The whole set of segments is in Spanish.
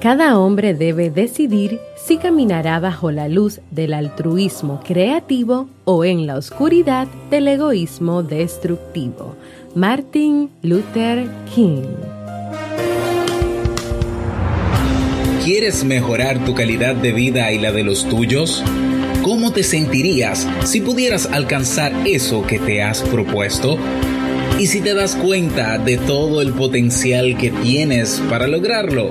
Cada hombre debe decidir si caminará bajo la luz del altruismo creativo o en la oscuridad del egoísmo destructivo. Martin Luther King. ¿Quieres mejorar tu calidad de vida y la de los tuyos? ¿Cómo te sentirías si pudieras alcanzar eso que te has propuesto? ¿Y si te das cuenta de todo el potencial que tienes para lograrlo?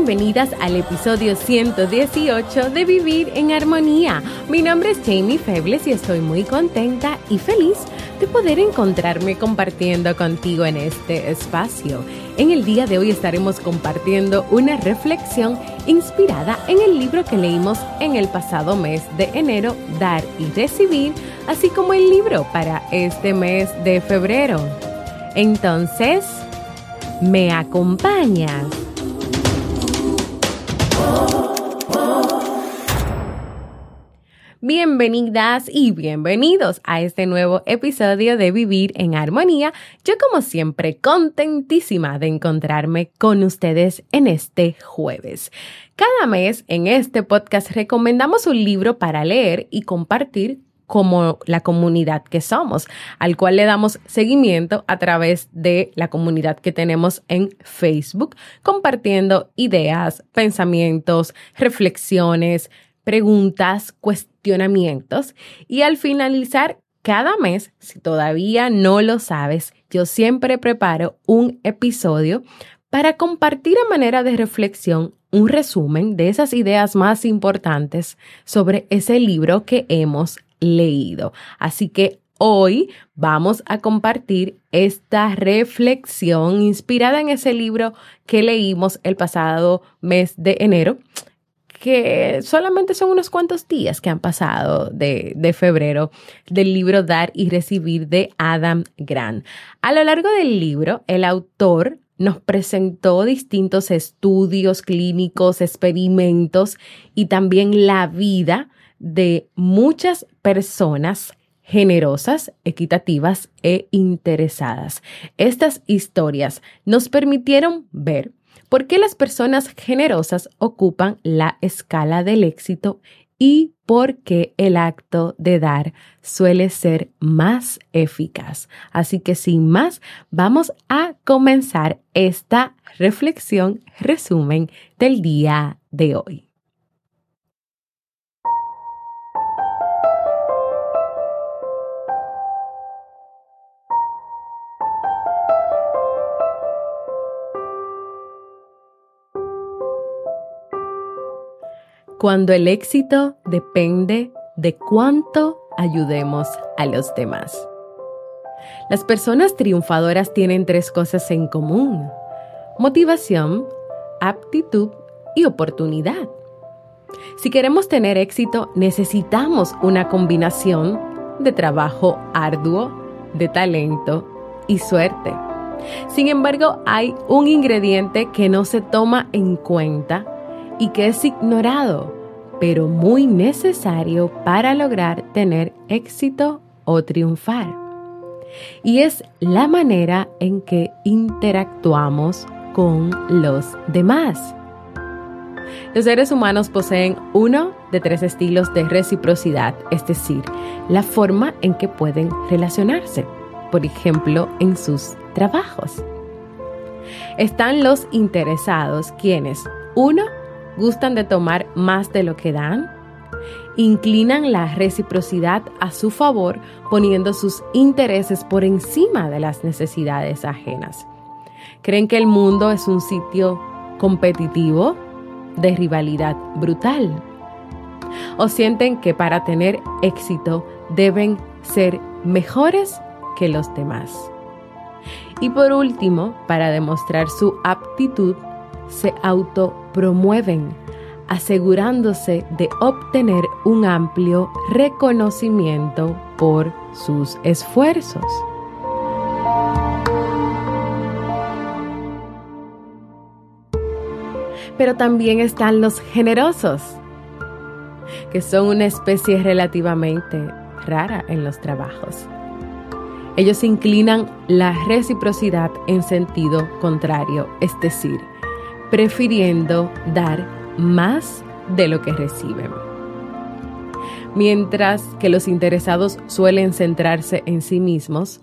Bienvenidas al episodio 118 de Vivir en Armonía. Mi nombre es Jamie Febles y estoy muy contenta y feliz de poder encontrarme compartiendo contigo en este espacio. En el día de hoy estaremos compartiendo una reflexión inspirada en el libro que leímos en el pasado mes de enero, Dar y Recibir, así como el libro para este mes de febrero. Entonces, ¿me acompañas? Bienvenidas y bienvenidos a este nuevo episodio de Vivir en Armonía. Yo como siempre contentísima de encontrarme con ustedes en este jueves. Cada mes en este podcast recomendamos un libro para leer y compartir como la comunidad que somos, al cual le damos seguimiento a través de la comunidad que tenemos en Facebook, compartiendo ideas, pensamientos, reflexiones, preguntas, cuestionamientos y al finalizar cada mes, si todavía no lo sabes, yo siempre preparo un episodio para compartir a manera de reflexión un resumen de esas ideas más importantes sobre ese libro que hemos leído. Así que hoy vamos a compartir esta reflexión inspirada en ese libro que leímos el pasado mes de enero que solamente son unos cuantos días que han pasado de, de, febrero del libro Dar y Recibir de Adam Grant. A lo largo del libro, el autor nos presentó distintos estudios clínicos, experimentos y también la vida de muchas personas generosas, equitativas e interesadas. Estas historias nos permitieron ver ¿Por qué las personas generosas ocupan la escala del éxito y por qué el acto de dar suele ser más eficaz? Así que sin más, vamos a comenzar esta reflexión, resumen del día de hoy. Cuando el éxito depende de cuánto ayudemos a los demás. Las personas triunfadoras tienen tres cosas en común. Motivación, aptitud y oportunidad. Si queremos tener éxito, necesitamos una combinación de trabajo arduo, de talento y suerte. Sin embargo, hay un ingrediente que no se toma en cuenta y que es ignorado, pero muy necesario para lograr tener éxito o triunfar. Y es la manera en que interactuamos con los demás. Los seres humanos poseen uno de tres estilos de reciprocidad, es decir, la forma en que pueden relacionarse, por ejemplo, en sus trabajos. Están los interesados, quienes, uno, gustan de tomar más de lo que dan inclinan la reciprocidad a su favor poniendo sus intereses por encima de las necesidades ajenas. Creen que el mundo es un sitio competitivo, de rivalidad brutal. O sienten que para tener éxito deben ser mejores que los demás. Y por último, para demostrar su aptitud, se autopromueven asegurándose de obtener un amplio reconocimiento por sus esfuerzos. Pero también están los generosos, que son una especie relativamente rara en los trabajos. Ellos inclinan la reciprocidad en sentido contrario, es decir, prefiriendo dar más de lo que reciben. Mientras que los interesados suelen centrarse en sí mismos,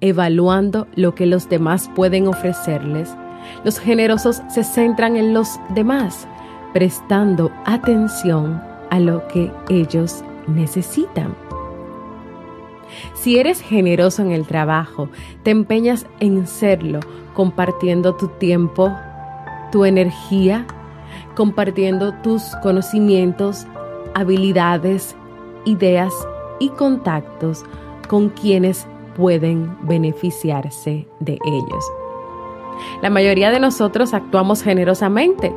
evaluando lo que los demás pueden ofrecerles, los generosos se centran en los demás, prestando atención a lo que ellos necesitan. Si eres generoso en el trabajo, te empeñas en serlo, compartiendo tu tiempo, tu energía compartiendo tus conocimientos, habilidades, ideas y contactos con quienes pueden beneficiarse de ellos. La mayoría de nosotros actuamos generosamente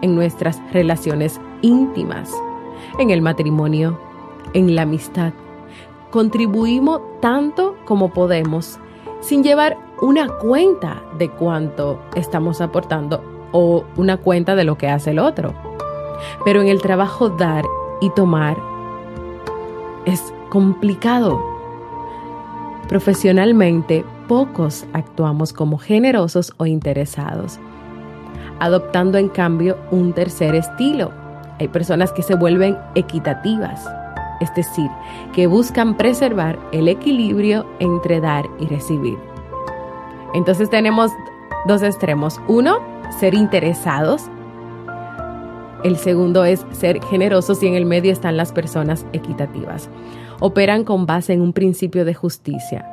en nuestras relaciones íntimas, en el matrimonio, en la amistad. Contribuimos tanto como podemos sin llevar una cuenta de cuánto estamos aportando o una cuenta de lo que hace el otro. Pero en el trabajo dar y tomar es complicado. Profesionalmente, pocos actuamos como generosos o interesados, adoptando en cambio un tercer estilo. Hay personas que se vuelven equitativas, es decir, que buscan preservar el equilibrio entre dar y recibir. Entonces tenemos dos extremos. Uno, ser interesados. El segundo es ser generosos y en el medio están las personas equitativas. Operan con base en un principio de justicia.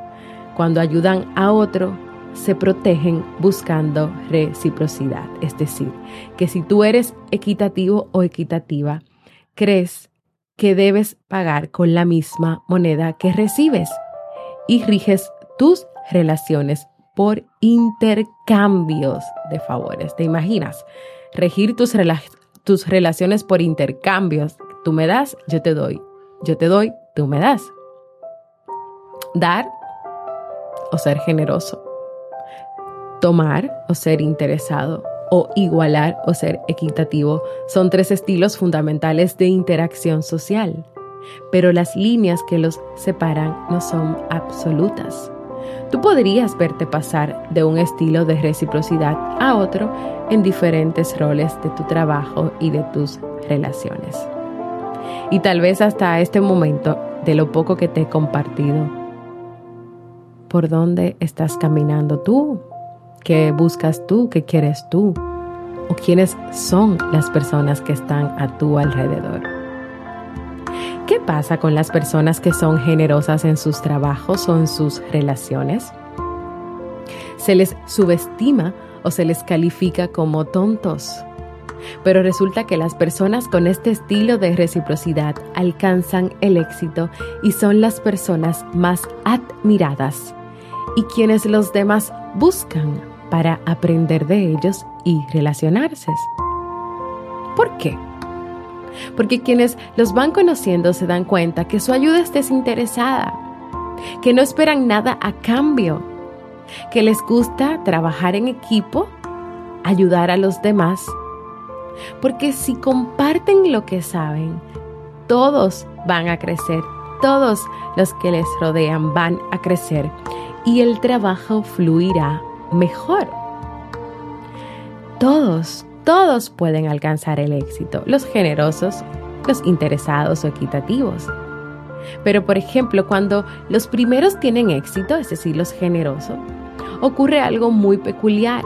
Cuando ayudan a otro, se protegen buscando reciprocidad. Es decir, que si tú eres equitativo o equitativa, crees que debes pagar con la misma moneda que recibes y riges tus relaciones por intercambios de favores. ¿Te imaginas? Regir tus, tus relaciones por intercambios. Tú me das, yo te doy. Yo te doy, tú me das. Dar o ser generoso. Tomar o ser interesado. O igualar o ser equitativo son tres estilos fundamentales de interacción social. Pero las líneas que los separan no son absolutas. Tú podrías verte pasar de un estilo de reciprocidad a otro en diferentes roles de tu trabajo y de tus relaciones. Y tal vez hasta este momento, de lo poco que te he compartido, ¿por dónde estás caminando tú? ¿Qué buscas tú? ¿Qué quieres tú? ¿O quiénes son las personas que están a tu alrededor? ¿Qué pasa con las personas que son generosas en sus trabajos o en sus relaciones? Se les subestima o se les califica como tontos. Pero resulta que las personas con este estilo de reciprocidad alcanzan el éxito y son las personas más admiradas y quienes los demás buscan para aprender de ellos y relacionarse. ¿Por qué? Porque quienes los van conociendo se dan cuenta que su ayuda es desinteresada, que no esperan nada a cambio, que les gusta trabajar en equipo, ayudar a los demás, porque si comparten lo que saben, todos van a crecer, todos los que les rodean van a crecer y el trabajo fluirá mejor. Todos todos pueden alcanzar el éxito, los generosos, los interesados o equitativos. Pero por ejemplo, cuando los primeros tienen éxito, es decir, los generosos, ocurre algo muy peculiar.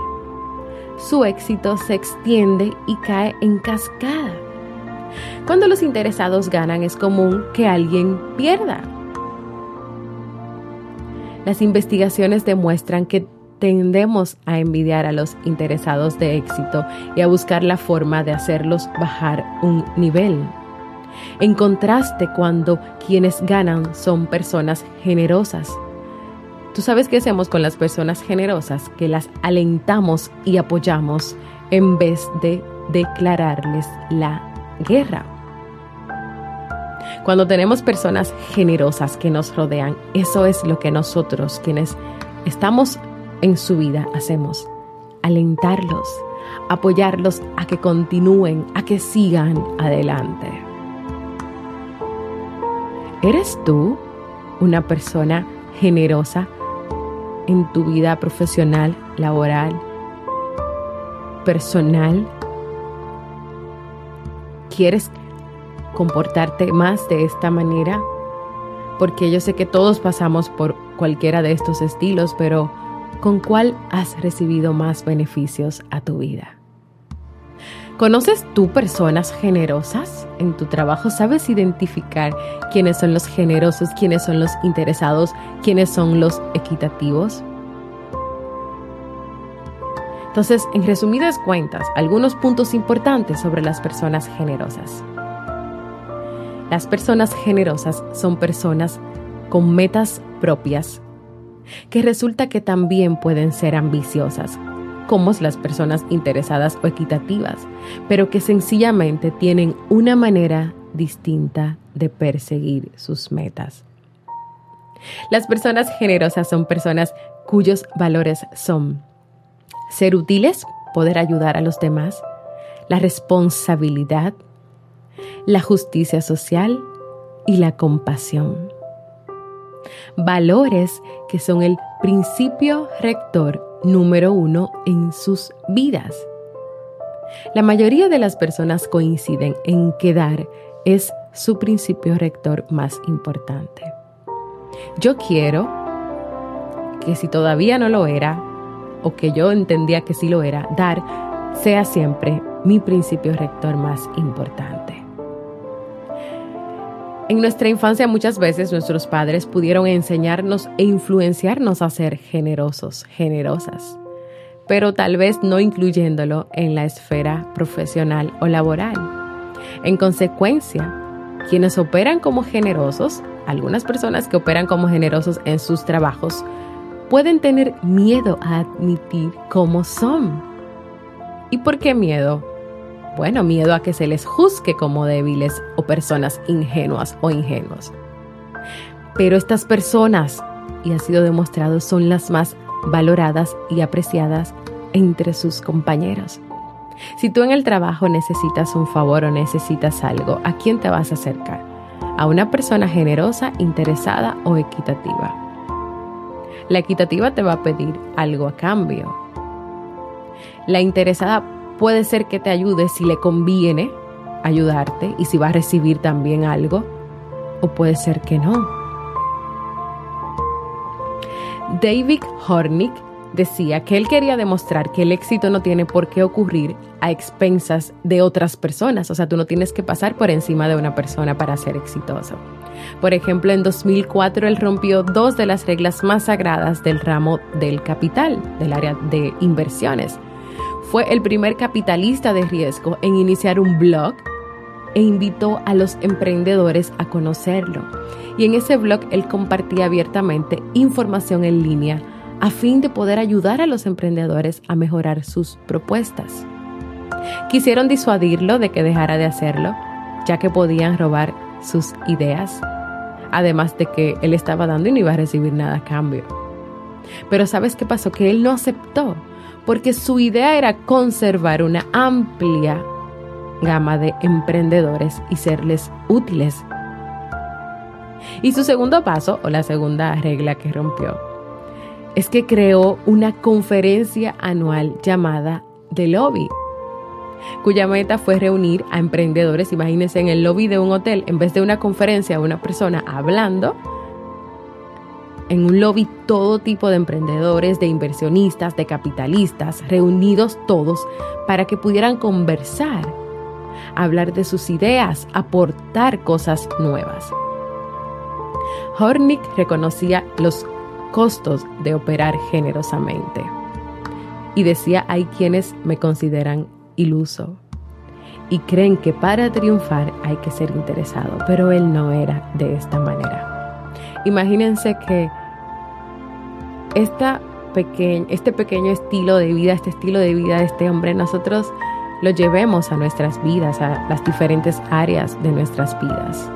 Su éxito se extiende y cae en cascada. Cuando los interesados ganan es común que alguien pierda. Las investigaciones demuestran que tendemos a envidiar a los interesados de éxito y a buscar la forma de hacerlos bajar un nivel. En contraste, cuando quienes ganan son personas generosas. ¿Tú sabes qué hacemos con las personas generosas? Que las alentamos y apoyamos en vez de declararles la guerra. Cuando tenemos personas generosas que nos rodean, eso es lo que nosotros, quienes estamos en su vida, hacemos. Alentarlos, apoyarlos a que continúen, a que sigan adelante. ¿Eres tú una persona generosa en tu vida profesional, laboral, personal? ¿Quieres comportarte más de esta manera? Porque yo sé que todos pasamos por cualquiera de estos estilos, pero ¿con cuál has recibido más beneficios a tu vida? ¿Conoces tú personas generosas en tu trabajo? ¿Sabes identificar quiénes son los generosos, quiénes son los interesados, quiénes son los equitativos? Entonces, en resumidas cuentas, algunos puntos importantes sobre las personas generosas. Las personas generosas son personas con metas propias, que resulta que también pueden ser ambiciosas, como las personas interesadas o equitativas, pero que sencillamente tienen una manera distinta de perseguir sus metas. Las personas generosas son personas cuyos valores son ser útiles, poder ayudar a los demás, la responsabilidad, la justicia social y la compasión. Valores que son el principio rector número uno en sus vidas. La mayoría de las personas coinciden en que dar es su principio rector más importante. Yo quiero que si todavía no lo era, o que yo entendía que sí lo era, dar sea siempre mi principio rector más importante. En nuestra infancia muchas veces nuestros padres pudieron enseñarnos e influenciarnos a ser generosos, generosas, pero tal vez no incluyéndolo en la esfera profesional o laboral. En consecuencia, quienes operan como generosos, algunas personas que operan como generosos en sus trabajos, pueden tener miedo a admitir cómo son. ¿Y por qué miedo? Bueno, miedo a que se les juzgue como débiles o personas ingenuas o ingenuos. Pero estas personas, y ha sido demostrado, son las más valoradas y apreciadas entre sus compañeros. Si tú en el trabajo necesitas un favor o necesitas algo, ¿a quién te vas a acercar? ¿A una persona generosa, interesada o equitativa? La equitativa te va a pedir algo a cambio. La interesada Puede ser que te ayude si le conviene ayudarte y si va a recibir también algo, o puede ser que no. David Hornick decía que él quería demostrar que el éxito no tiene por qué ocurrir a expensas de otras personas, o sea, tú no tienes que pasar por encima de una persona para ser exitoso. Por ejemplo, en 2004 él rompió dos de las reglas más sagradas del ramo del capital, del área de inversiones, fue el primer capitalista de riesgo en iniciar un blog e invitó a los emprendedores a conocerlo. Y en ese blog él compartía abiertamente información en línea a fin de poder ayudar a los emprendedores a mejorar sus propuestas. Quisieron disuadirlo de que dejara de hacerlo, ya que podían robar sus ideas, además de que él estaba dando y no iba a recibir nada a cambio. Pero ¿sabes qué pasó? Que él no aceptó porque su idea era conservar una amplia gama de emprendedores y serles útiles. Y su segundo paso, o la segunda regla que rompió, es que creó una conferencia anual llamada The Lobby, cuya meta fue reunir a emprendedores, imagínense, en el lobby de un hotel, en vez de una conferencia, una persona hablando, en un lobby todo tipo de emprendedores, de inversionistas, de capitalistas, reunidos todos para que pudieran conversar hablar de sus ideas, aportar cosas nuevas. Hornick reconocía los costos de operar generosamente y decía hay quienes me consideran iluso y creen que para triunfar hay que ser interesado, pero él no era de esta manera. Imagínense que esta este pequeño estilo de vida, este estilo de vida de este hombre, nosotros lo llevemos a nuestras vidas, a las diferentes áreas de nuestras vidas.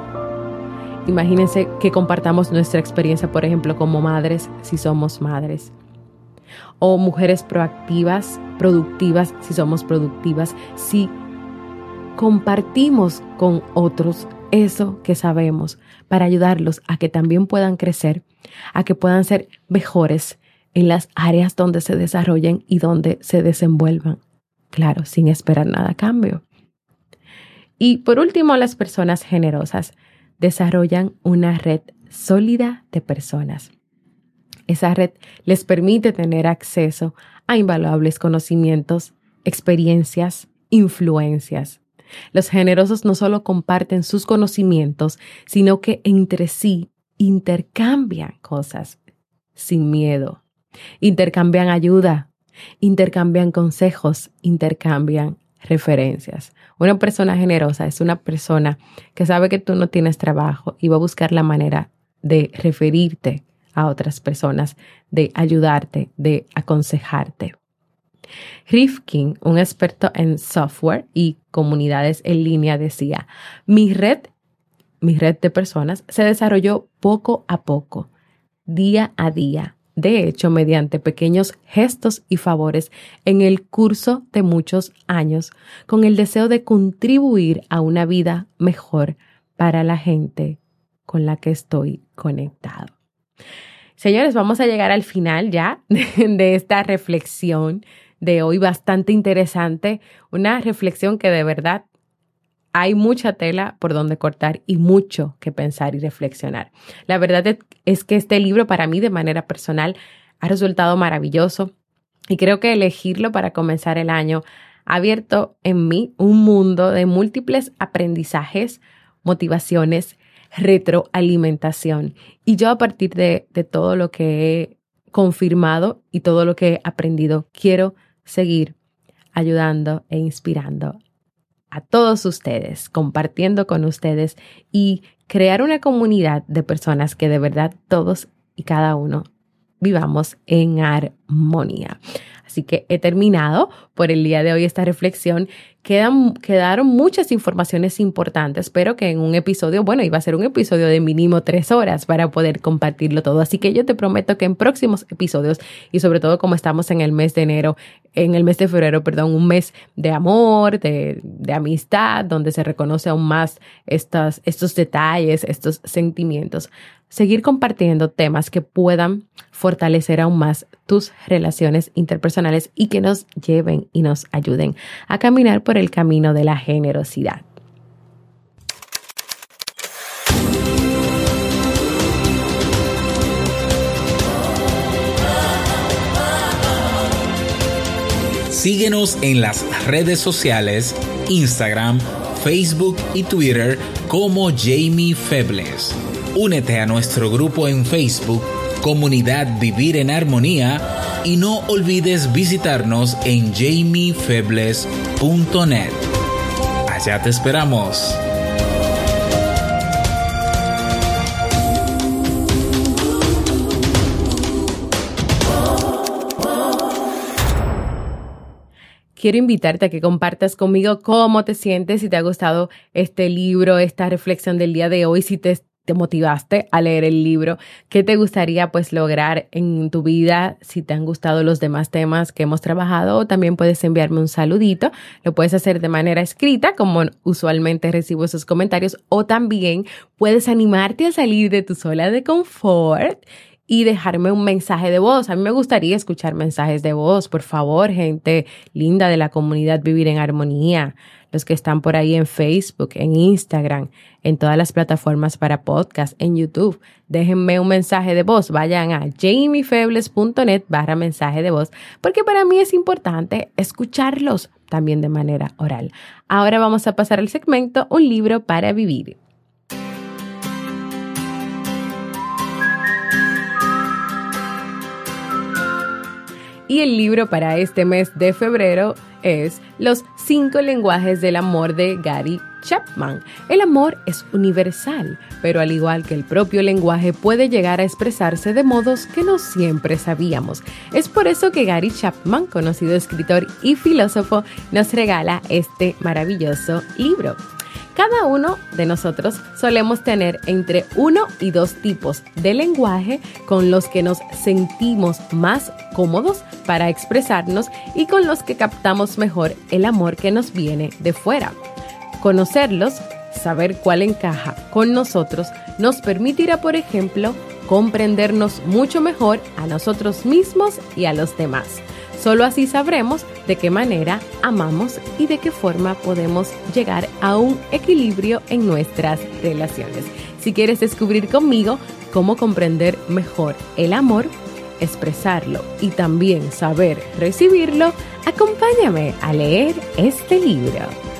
Imagínense que compartamos nuestra experiencia, por ejemplo, como madres, si somos madres, o mujeres proactivas, productivas, si somos productivas, si compartimos con otros eso que sabemos para ayudarlos a que también puedan crecer, a que puedan ser mejores en las áreas donde se desarrollen y donde se desenvuelvan. Claro, sin esperar nada a cambio. Y por último, las personas generosas desarrollan una red sólida de personas. Esa red les permite tener acceso a invaluables conocimientos, experiencias, influencias. Los generosos no solo comparten sus conocimientos, sino que entre sí intercambian cosas sin miedo, Intercambian ayuda, intercambian consejos, intercambian referencias. Una persona generosa es una persona que sabe que tú no tienes trabajo y va a buscar la manera de referirte a otras personas, de ayudarte, de aconsejarte. Rifkin, un experto en software y comunidades en línea, decía, mi red, mi red de personas se desarrolló poco a poco, día a día, de hecho, mediante pequeños gestos y favores en el curso de muchos años, con el deseo de contribuir a una vida mejor para la gente con la que estoy conectado. Señores, vamos a llegar al final ya de esta reflexión de hoy bastante interesante, una reflexión que de verdad hay mucha tela por donde cortar y mucho que pensar y reflexionar. La verdad es que este libro para mí de manera personal ha resultado maravilloso y creo que elegirlo para comenzar el año ha abierto en mí un mundo de múltiples aprendizajes, motivaciones, retroalimentación. Y yo a partir de, de todo lo que he confirmado y todo lo que he aprendido, quiero seguir ayudando e inspirando a todos ustedes, compartiendo con ustedes y crear una comunidad de personas que de verdad todos y cada uno vivamos en armonía. Así que he terminado por el día de hoy esta reflexión. Quedan, quedaron muchas informaciones importantes, pero que en un episodio, bueno, iba a ser un episodio de mínimo tres horas para poder compartirlo todo. Así que yo te prometo que en próximos episodios, y sobre todo como estamos en el mes de enero, en el mes de febrero, perdón, un mes de amor, de, de amistad, donde se reconoce aún más estos detalles, estos sentimientos seguir compartiendo temas que puedan fortalecer aún más tus relaciones interpersonales y que nos lleven y nos ayuden a caminar por el camino de la generosidad. Síguenos en las redes sociales, Instagram, Facebook y Twitter como Jamie Febles. Únete a nuestro grupo en Facebook, Comunidad Vivir en Armonía, y no olvides visitarnos en jamiefebles.net. Allá te esperamos. quiero invitarte a que compartas conmigo cómo te sientes, si te ha gustado este libro, esta reflexión del día de hoy, si te te motivaste a leer el libro, qué te gustaría pues lograr en tu vida, si te han gustado los demás temas que hemos trabajado, o también puedes enviarme un saludito, lo puedes hacer de manera escrita, como usualmente recibo esos comentarios, o también puedes animarte a salir de tu zona de confort y dejarme un mensaje de voz. A mí me gustaría escuchar mensajes de voz, por favor, gente linda de la comunidad Vivir en Armonía los que están por ahí en Facebook, en Instagram, en todas las plataformas para podcast, en YouTube. Déjenme un mensaje de voz. Vayan a jamiefebles.net barra mensaje de voz, porque para mí es importante escucharlos, también de manera oral. Ahora vamos a pasar al segmento Un libro para vivir. Y el libro para este mes de febrero es Los cinco lenguajes del amor de Gary Chapman. El amor es universal, pero al igual que el propio lenguaje puede llegar a expresarse de modos que no siempre sabíamos. Es por eso que Gary Chapman, conocido escritor y filósofo, nos regala este maravilloso libro. Cada uno de nosotros solemos tener entre uno y dos tipos de lenguaje con los que nos sentimos más cómodos para expresarnos y con los que captamos mejor el amor que nos viene de fuera. Conocerlos, saber cuál encaja con nosotros, nos permitirá, por ejemplo, comprendernos mucho mejor a nosotros mismos y a los demás. Solo así sabremos de qué manera amamos y de qué forma podemos llegar a un equilibrio en nuestras relaciones. Si quieres descubrir conmigo cómo comprender mejor el amor, expresarlo y también saber recibirlo, acompáñame a leer este libro.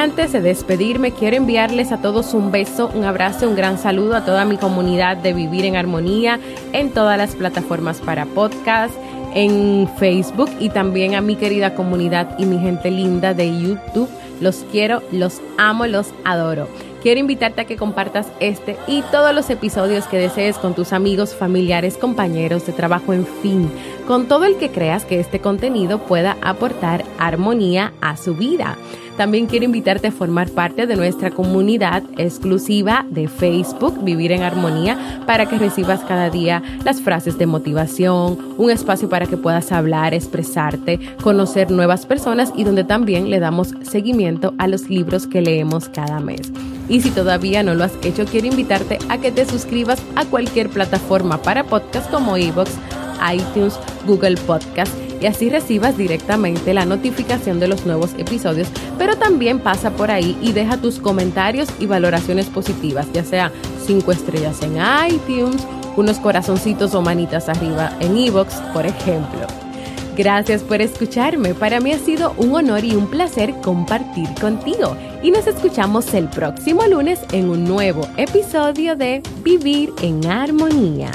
Antes de despedirme, quiero enviarles a todos un beso, un abrazo, un gran saludo a toda mi comunidad de Vivir en Armonía en todas las plataformas para podcast, en Facebook y también a mi querida comunidad y mi gente linda de YouTube. Los quiero, los amo, los adoro. Quiero invitarte a que compartas este y todos los episodios que desees con tus amigos, familiares, compañeros de trabajo, en fin, con todo el que creas que este contenido pueda aportar armonía a su vida. También quiero invitarte a formar parte de nuestra comunidad exclusiva de Facebook, Vivir en Armonía, para que recibas cada día las frases de motivación, un espacio para que puedas hablar, expresarte, conocer nuevas personas y donde también le damos seguimiento a los libros que leemos cada mes. Y si todavía no lo has hecho, quiero invitarte a que te suscribas a cualquier plataforma para podcast como iVoox, iTunes, Google Podcast y así recibas directamente la notificación de los nuevos episodios, pero también pasa por ahí y deja tus comentarios y valoraciones positivas, ya sea 5 estrellas en iTunes, unos corazoncitos o manitas arriba en iVoox, por ejemplo. Gracias por escucharme. Para mí ha sido un honor y un placer compartir contigo. Y nos escuchamos el próximo lunes en un nuevo episodio de Vivir en Armonía.